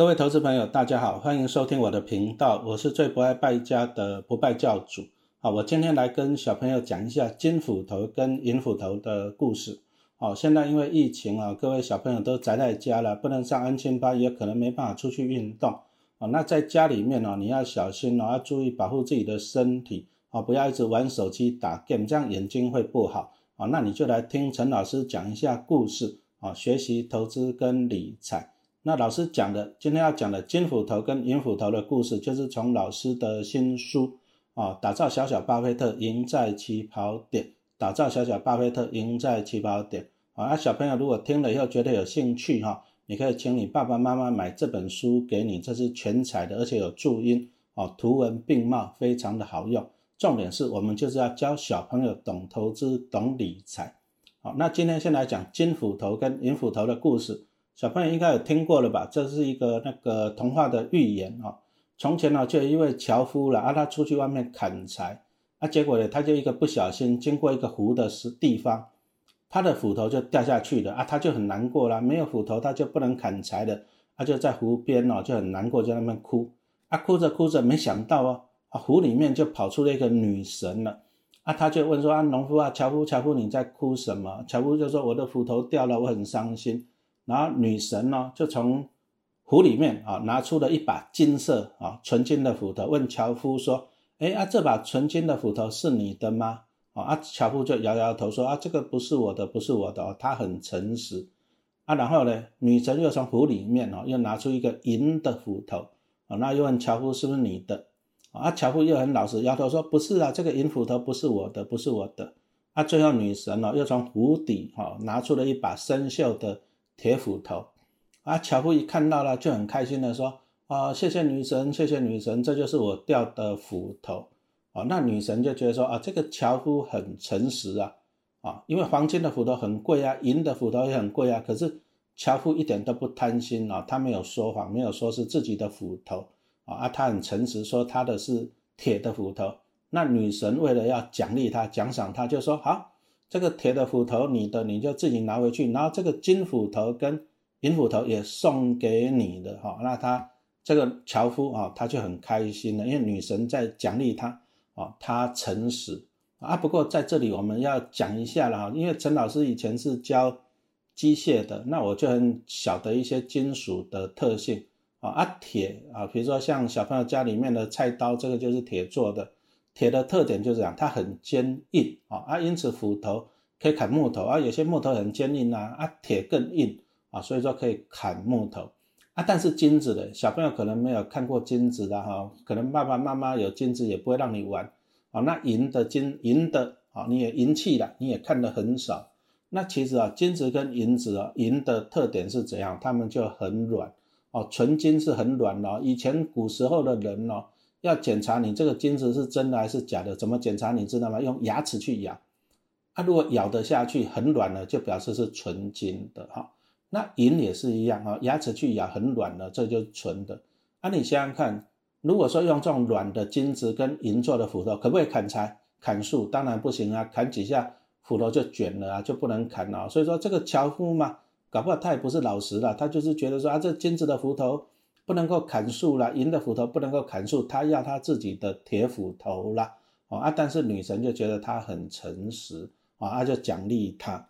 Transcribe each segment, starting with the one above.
各位投资朋友，大家好，欢迎收听我的频道，我是最不爱败家的不败教主。好，我今天来跟小朋友讲一下金斧头跟银斧头的故事。好，现在因为疫情啊，各位小朋友都宅在家了，不能上安亲班，也可能没办法出去运动。哦，那在家里面呢，你要小心哦，要注意保护自己的身体哦，不要一直玩手机打 game，这样眼睛会不好。哦，那你就来听陈老师讲一下故事啊，学习投资跟理财。那老师讲的，今天要讲的金斧头跟银斧头的故事，就是从老师的新书啊，打造小小巴菲特，赢在起跑点，打造小小巴菲特，赢在起跑点啊。那小朋友如果听了以后觉得有兴趣哈，你可以请你爸爸妈妈买这本书给你，这是全彩的，而且有注音哦，图文并茂，非常的好用。重点是我们就是要教小朋友懂投资、懂理财。好，那今天先来讲金斧头跟银斧头的故事。小朋友应该有听过了吧？这是一个那个童话的寓言啊。从前呢，就有一位樵夫了啊，他出去外面砍柴啊，结果呢，他就一个不小心经过一个湖的时地方，他的斧头就掉下去了啊，他就很难过了。没有斧头，他就不能砍柴的，他就在湖边哦，就很难过，在那边哭啊，哭着哭着，没想到哦，啊，湖里面就跑出了一个女神了啊，他就问说啊，农夫啊，樵夫，樵夫你在哭什么？樵夫就说我的斧头掉了，我很伤心。然后女神呢，就从湖里面啊拿出了一把金色啊纯金的斧头，问樵夫说：“哎啊，这把纯金的斧头是你的吗？”啊，樵夫就摇摇头说：“啊，这个不是我的，不是我的。”哦，他很诚实啊。然后呢，女神又从湖里面哦又拿出一个银的斧头啊，那又问樵夫是不是你的？啊，樵夫又很老实摇头说：“不是啊，这个银斧头不是我的，不是我的。”啊，最后女神呢又从湖底哈拿出了一把生锈的。铁斧头，啊，樵夫一看到了就很开心的说：“啊，谢谢女神，谢谢女神，这就是我掉的斧头。”啊，那女神就觉得说：“啊，这个樵夫很诚实啊，啊，因为黄金的斧头很贵啊，银的斧头也很贵啊，可是樵夫一点都不贪心啊，他没有说谎，没有说是自己的斧头啊，他很诚实说他的是铁的斧头。那女神为了要奖励他、奖赏他，就说：“好。”这个铁的斧头，你的你就自己拿回去，然后这个金斧头跟银斧头也送给你的哈。那他这个樵夫啊，他就很开心了，因为女神在奖励他啊，他诚实啊。不过在这里我们要讲一下了哈，因为陈老师以前是教机械的，那我就很晓得一些金属的特性啊。啊，铁啊，比如说像小朋友家里面的菜刀，这个就是铁做的。铁的特点就是这样，它很坚硬啊啊，因此斧头可以砍木头啊，有些木头很坚硬啊啊，铁更硬啊，所以说可以砍木头啊。但是金子的小朋友可能没有看过金子的哈，可能爸爸妈妈有金子也不会让你玩啊。那银的金银的啊，你也银器的你也看的很少。那其实啊，金子跟银子啊，银的特点是怎样？它们就很软哦，纯金是很软的。以前古时候的人哦。要检查你这个金子是真的还是假的，怎么检查你知道吗？用牙齿去咬，啊，如果咬得下去很软了，就表示是纯金的哈。那银也是一样哈，牙齿去咬很软了，这就是纯的。啊，你想想看，如果说用这种软的金子跟银做的斧头，可不可以砍柴、砍树？当然不行啊，砍几下斧头就卷了啊，就不能砍了。所以说这个樵夫嘛，搞不好他也不是老实的，他就是觉得说啊，这金子的斧头。不能够砍树了，银的斧头不能够砍树，他要他自己的铁斧头了啊！但是女神就觉得他很诚实啊，就奖励他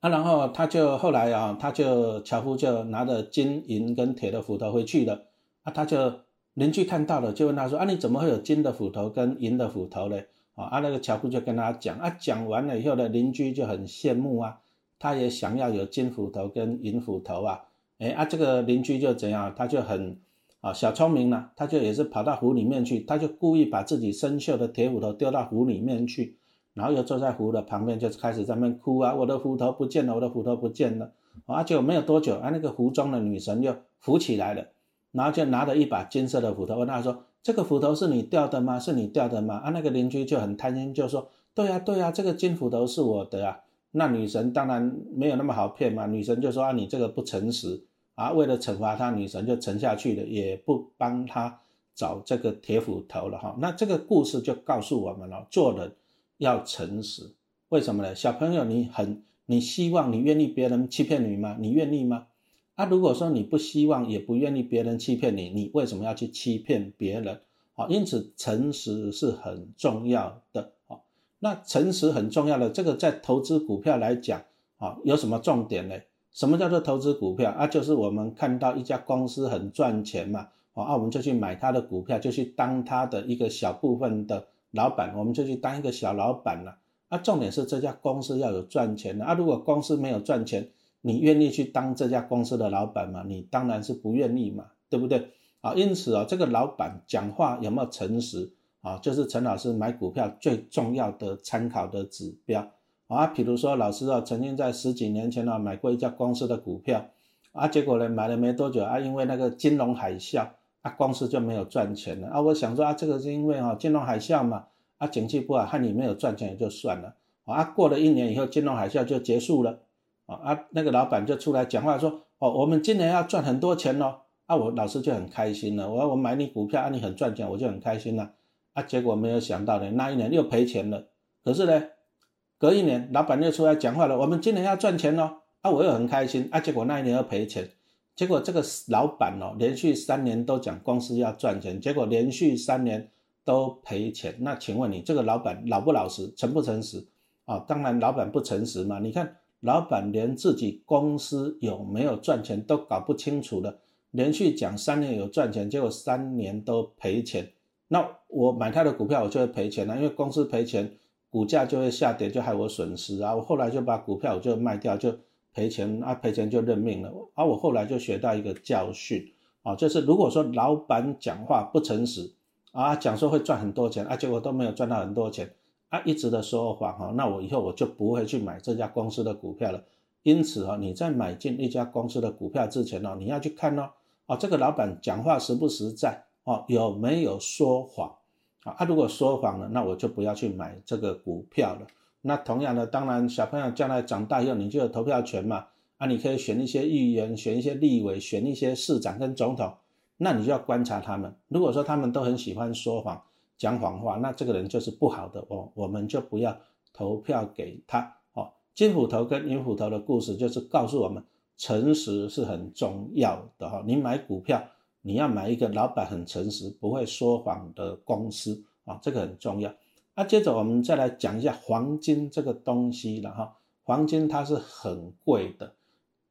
啊，然后他就后来啊，他就樵夫就拿着金银跟铁的斧头回去了啊，他就邻居看到了就问他说啊，你怎么会有金的斧头跟银的斧头嘞？啊，啊那个樵夫就跟他讲啊，讲完了以后呢，邻居就很羡慕啊，他也想要有金斧头跟银斧头啊。哎啊，这个邻居就怎样？他就很啊小聪明了，他就也是跑到湖里面去，他就故意把自己生锈的铁斧头丢到湖里面去，然后又坐在湖的旁边，就开始在那哭啊，我的斧头不见了，我的斧头不见了。啊，就没有多久，啊那个湖中的女神就浮起来了，然后就拿着一把金色的斧头问他说：“这个斧头是你掉的吗？是你掉的吗？”啊，那个邻居就很贪心，就说：“对呀，对呀，这个金斧头是我的啊。”那女神当然没有那么好骗嘛，女神就说啊，你这个不诚实啊，为了惩罚他，女神就沉下去了，也不帮他找这个铁斧头了哈。那这个故事就告诉我们了，做人要诚实。为什么呢？小朋友，你很你希望你愿意别人欺骗你吗？你愿意吗？啊，如果说你不希望也不愿意别人欺骗你，你为什么要去欺骗别人？好，因此诚实是很重要的。好，那诚实很重要的这个在投资股票来讲，啊，有什么重点呢？什么叫做投资股票啊？就是我们看到一家公司很赚钱嘛，啊，我们就去买它的股票，就去当它的一个小部分的老板，我们就去当一个小老板了。啊，重点是这家公司要有赚钱的啊。如果公司没有赚钱，你愿意去当这家公司的老板吗？你当然是不愿意嘛，对不对？啊，因此啊，这个老板讲话有没有诚实啊，就是陈老师买股票最重要的参考的指标啊。比如说，老师啊，曾经在十几年前啊买过一家公司的股票啊，结果呢买了没多久啊，因为那个金融海啸啊，公司就没有赚钱了啊。我想说啊，这个是因为啊金融海啸嘛，啊景气不好，害你没有赚钱也就算了啊。过了一年以后，金融海啸就结束了。啊啊，那个老板就出来讲话说：“哦，我们今年要赚很多钱哦。”啊，我老师就很开心了。我我买你股票，啊，你很赚钱，我就很开心了。啊，结果没有想到呢，那一年又赔钱了。可是呢，隔一年，老板又出来讲话了：“我们今年要赚钱哦。”啊，我又很开心。啊，结果那一年又赔钱。结果这个老板哦，连续三年都讲公司要赚钱，结果连续三年都赔钱。那请问你这个老板老不老实，诚不诚实？啊，当然老板不诚实嘛。你看。老板连自己公司有没有赚钱都搞不清楚了，连续讲三年有赚钱，结果三年都赔钱。那我买他的股票，我就会赔钱了，因为公司赔钱，股价就会下跌，就害我损失啊。我后来就把股票我就卖掉，就赔钱啊，赔钱就认命了。啊我后来就学到一个教训啊，就是如果说老板讲话不诚实啊，讲说会赚很多钱啊，结果都没有赚到很多钱。啊一直的说谎哈，那我以后我就不会去买这家公司的股票了。因此哈，你在买进一家公司的股票之前呢，你要去看哦，啊，这个老板讲话实不实在哦，有没有说谎啊？如果说谎了，那我就不要去买这个股票了。那同样的，当然小朋友将来长大以后，你就有投票权嘛，啊，你可以选一些议员，选一些立委，选一些市长跟总统，那你就要观察他们。如果说他们都很喜欢说谎。讲谎话，那这个人就是不好的哦，我们就不要投票给他哦。金斧头跟银斧头的故事就是告诉我们，诚实是很重要的哈。你买股票，你要买一个老板很诚实、不会说谎的公司啊，这个很重要。那接着我们再来讲一下黄金这个东西了哈。黄金它是很贵的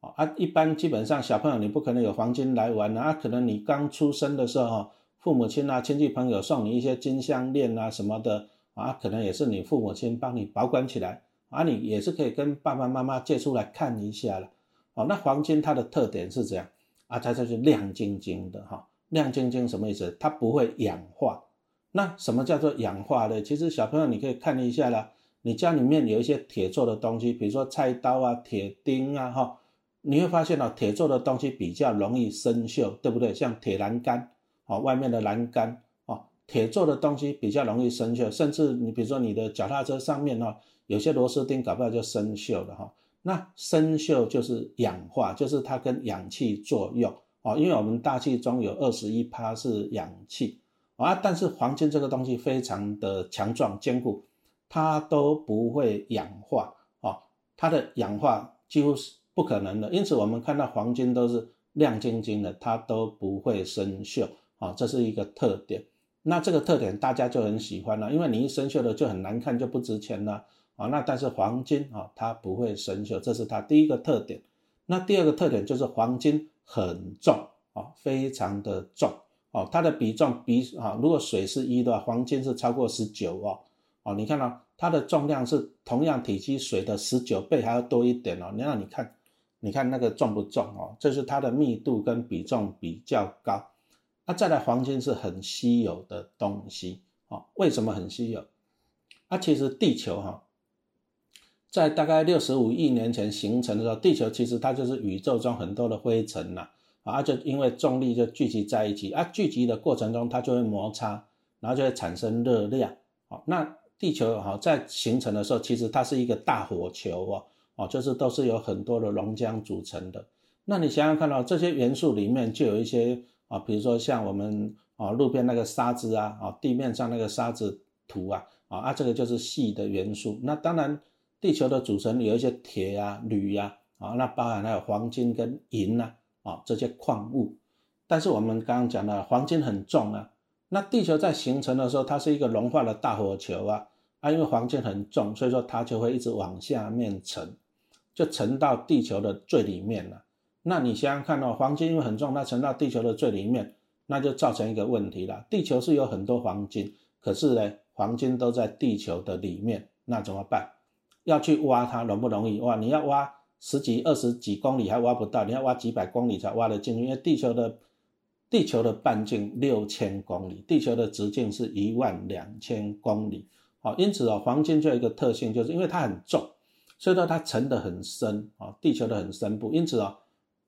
啊，一般基本上小朋友你不可能有黄金来玩啊，可能你刚出生的时候。父母亲啊，亲戚朋友送你一些金项链啊什么的啊，可能也是你父母亲帮你保管起来啊，你也是可以跟爸爸妈妈借出来看一下了。哦，那黄金它的特点是这样啊，它就是亮晶晶的哈，亮晶晶什么意思？它不会氧化。那什么叫做氧化呢？其实小朋友你可以看一下啦，你家里面有一些铁做的东西，比如说菜刀啊、铁钉啊哈，你会发现哦，铁做的东西比较容易生锈，对不对？像铁栏杆。哦，外面的栏杆哦，铁做的东西比较容易生锈，甚至你比如说你的脚踏车上面哦，有些螺丝钉搞不好就生锈了哈。那生锈就是氧化，就是它跟氧气作用哦，因为我们大气中有二十一帕是氧气啊，但是黄金这个东西非常的强壮坚固，它都不会氧化哦，它的氧化几乎是不可能的，因此我们看到黄金都是亮晶晶的，它都不会生锈。啊，这是一个特点，那这个特点大家就很喜欢了，因为你一生锈了就很难看，就不值钱了。啊那但是黄金啊，它不会生锈，这是它第一个特点。那第二个特点就是黄金很重啊，非常的重哦，它的比重比啊，如果水是一的话，黄金是超过十九哦。哦，你看到它的重量是同样体积水的十九倍还要多一点哦。你让你看，你看那个重不重哦？这是它的密度跟比重比较高。那再来，黄金是很稀有的东西啊？为什么很稀有？啊，其实地球哈，在大概六十五亿年前形成的时候，地球其实它就是宇宙中很多的灰尘呐啊，就因为重力就聚集在一起啊，聚集的过程中它就会摩擦，然后就会产生热量啊。那地球好在形成的时候，其实它是一个大火球哦哦，就是都是有很多的熔浆组成的。那你想想看到这些元素里面就有一些。啊，比如说像我们啊路边那个沙子啊，啊地面上那个沙子土啊，啊啊这个就是细的元素。那当然，地球的组成有一些铁啊、铝呀，啊那包含还有黄金跟银呐，啊这些矿物。但是我们刚刚讲的黄金很重啊，那地球在形成的时候，它是一个融化的大火球啊，啊，因为黄金很重，所以说它就会一直往下面沉，就沉到地球的最里面了。那你想想看哦，黄金因为很重，它沉到地球的最里面，那就造成一个问题了。地球是有很多黄金，可是呢，黄金都在地球的里面，那怎么办？要去挖它容不容易？哇，你要挖十几、二十几公里还挖不到，你要挖几百公里才挖得进去，因为地球的。地球的半径六千公里，地球的直径是一万两千公里。好，因此哦，黄金就有一个特性，就是因为它很重，所以说它沉得很深啊，地球的很深部，因此哦，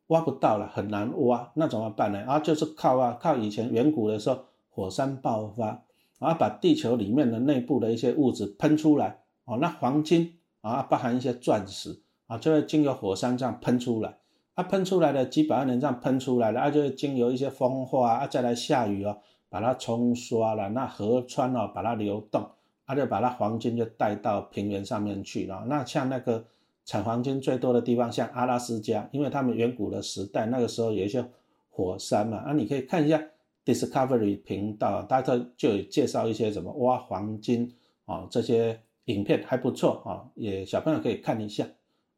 挖不到了，很难挖。那怎么办呢？啊，就是靠啊，靠以前远古的时候火山爆发，啊，把地球里面的内部的一些物质喷出来。哦，那黄金啊，包含一些钻石啊，就会经由火山这样喷出来。它喷出来的几百万年这样喷出来了，啊就会经由一些风化啊，再来下雨哦，把它冲刷了，那河川哦把它流动，它就把它黄金就带到平原上面去了。那像那个产黄金最多的地方，像阿拉斯加，因为他们远古的时代那个时候有一些火山嘛，啊，你可以看一下 Discovery 频道，大家就介绍一些什么挖黄金啊这些影片还不错啊，也小朋友可以看一下。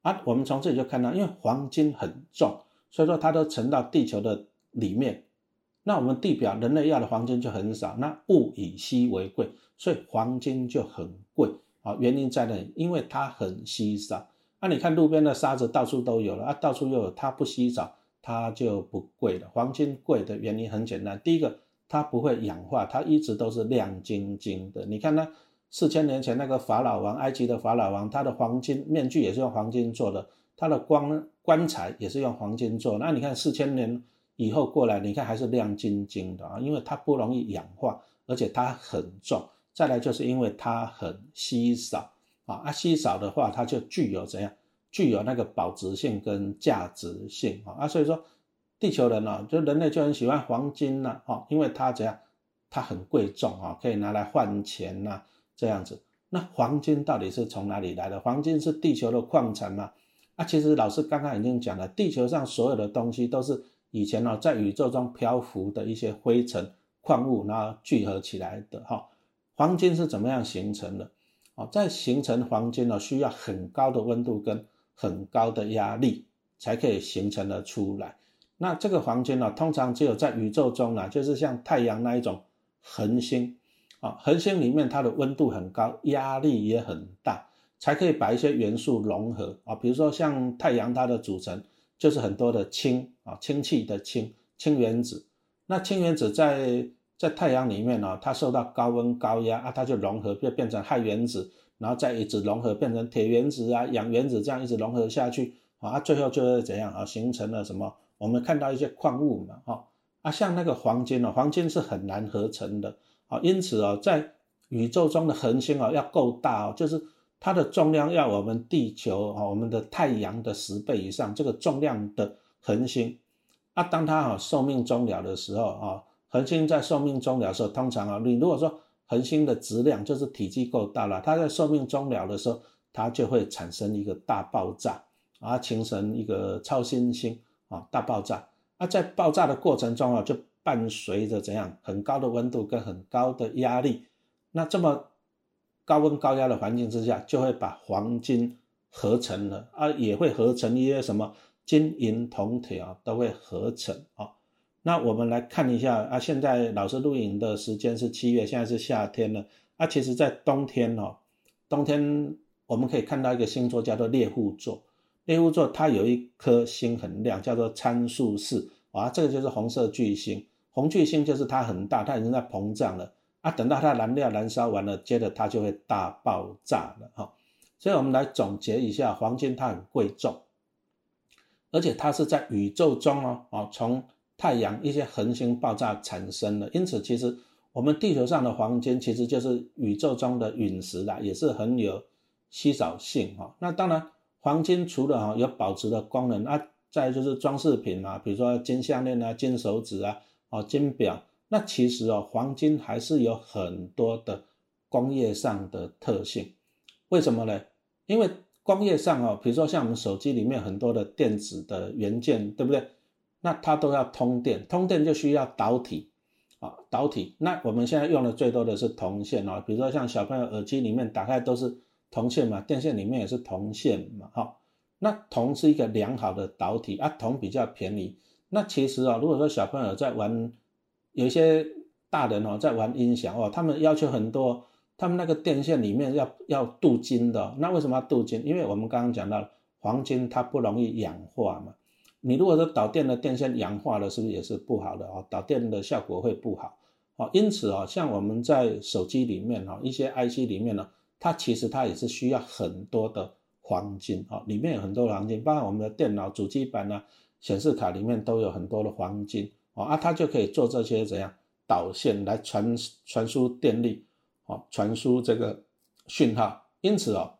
啊，我们从这里就看到，因为黄金很重，所以说它都沉到地球的里面。那我们地表人类要的黄金就很少，那物以稀为贵，所以黄金就很贵啊。原因在哪里？因为它很稀少。那你看路边的沙子到处都有了啊，到处又有，它不稀少，它就不贵了。黄金贵的原因很简单，第一个它不会氧化，它一直都是亮晶晶的。你看呢？四千年前那个法老王，埃及的法老王，他的黄金面具也是用黄金做的，他的棺棺材也是用黄金做。那你看四千年以后过来，你看还是亮晶晶的啊，因为它不容易氧化，而且它很重。再来就是因为它很稀少啊，啊稀少的话，它就具有怎样？具有那个保值性跟价值性啊啊，所以说地球人呢，就人类就很喜欢黄金呐，啊，因为它怎样？它很贵重啊，可以拿来换钱呐。这样子，那黄金到底是从哪里来的？黄金是地球的矿产吗？啊，其实老师刚刚已经讲了，地球上所有的东西都是以前呢在宇宙中漂浮的一些灰尘、矿物，然后聚合起来的哈。黄金是怎么样形成的？哦，在形成黄金呢，需要很高的温度跟很高的压力才可以形成的出来。那这个黄金呢，通常只有在宇宙中呢，就是像太阳那一种恒星。啊，恒星里面它的温度很高，压力也很大，才可以把一些元素融合啊。比如说像太阳，它的组成就是很多的氢啊，氢气的氢，氢原子。那氢原子在在太阳里面呢，它受到高温高压啊，它就融合，就变成氦原子，然后再一直融合变成铁原子啊、氧原子，这样一直融合下去啊，最后就是怎样啊，形成了什么？我们看到一些矿物嘛，哈啊，像那个黄金哦，黄金是很难合成的。啊，因此啊，在宇宙中的恒星啊要够大哦，就是它的重量要我们地球啊，我们的太阳的十倍以上，这个重量的恒星，啊，当它啊寿命终了的时候啊，恒星在寿命终了的时候，通常啊，你如果说恒星的质量就是体积够大了，它在寿命终了的时候，它就会产生一个大爆炸啊，形成一个超新星啊，大爆炸。啊，在爆炸的过程中啊，就伴随着怎样很高的温度跟很高的压力，那这么高温高压的环境之下，就会把黄金合成了啊，也会合成一些什么金银铜铁啊，都会合成啊。那我们来看一下啊，现在老师录影的时间是七月，现在是夏天了啊。其实，在冬天哦，冬天我们可以看到一个星座叫做猎户座，猎户座它有一颗星很亮，叫做参数四啊，这个就是红色巨星。红巨星就是它很大，它已经在膨胀了啊。等到它燃料燃烧完了，接着它就会大爆炸了哈。所以我们来总结一下，黄金它很贵重，而且它是在宇宙中哦，哦，从太阳一些恒星爆炸产生的。因此，其实我们地球上的黄金其实就是宇宙中的陨石啦，也是很有稀少性哈。那当然，黄金除了哈有保值的功能啊，再就是装饰品嘛，比如说金项链啊、金手指啊。哦，金表那其实哦，黄金还是有很多的工业上的特性，为什么呢？因为工业上哦，比如说像我们手机里面很多的电子的元件，对不对？那它都要通电，通电就需要导体啊，导体。那我们现在用的最多的是铜线哦，比如说像小朋友耳机里面打开都是铜线嘛，电线里面也是铜线嘛，哈。那铜是一个良好的导体啊，铜比较便宜。那其实啊，如果说小朋友在玩，有一些大人哦在玩音响哦，他们要求很多，他们那个电线里面要要镀金的。那为什么要镀金？因为我们刚刚讲到黄金它不容易氧化嘛。你如果说导电的电线氧化了，是不是也是不好的哦？导电的效果会不好哦。因此哦，像我们在手机里面哈，一些 IC 里面呢，它其实它也是需要很多的。黄金啊，里面有很多黄金，包括我们的电脑主机板呢、显示卡里面都有很多的黄金哦啊，它就可以做这些怎样导线来传传输电力哦，传输这个讯号。因此哦，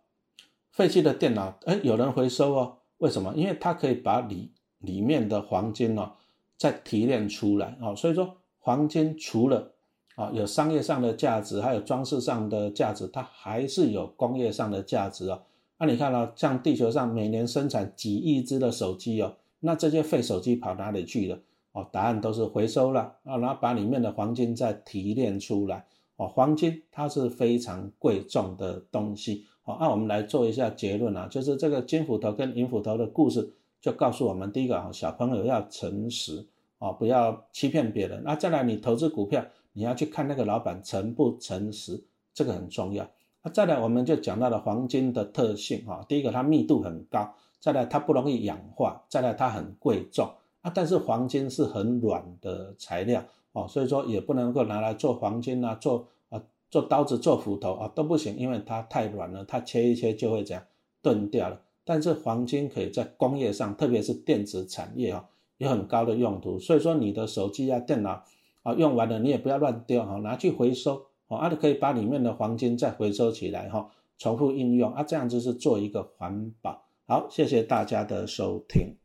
废弃的电脑哎，有人回收哦，为什么？因为它可以把里里面的黄金哦再提炼出来哦，所以说黄金除了啊有商业上的价值，还有装饰上的价值，它还是有工业上的价值哦。那你看到像地球上每年生产几亿只的手机哦，那这些废手机跑哪里去了？哦，答案都是回收了啊，然后把里面的黄金再提炼出来哦。黄金它是非常贵重的东西哦。那我们来做一下结论啊，就是这个金斧头跟银斧头的故事就告诉我们，第一个啊，小朋友要诚实哦，不要欺骗别人。那再来，你投资股票，你要去看那个老板诚不诚实，这个很重要。那再来，我们就讲到了黄金的特性哈。第一个，它密度很高；再来，它不容易氧化；再来，它很贵重啊。但是黄金是很软的材料哦，所以说也不能够拿来做黄金啊，做啊做刀子、做斧头啊都不行，因为它太软了，它切一切就会这样钝掉了。但是黄金可以在工业上，特别是电子产业啊，有很高的用途。所以说，你的手机啊、电脑啊用完了，你也不要乱丢哈，拿去回收。哦，啊，你可以把里面的黄金再回收起来，哈，重复应用啊，这样子是做一个环保。好，谢谢大家的收听。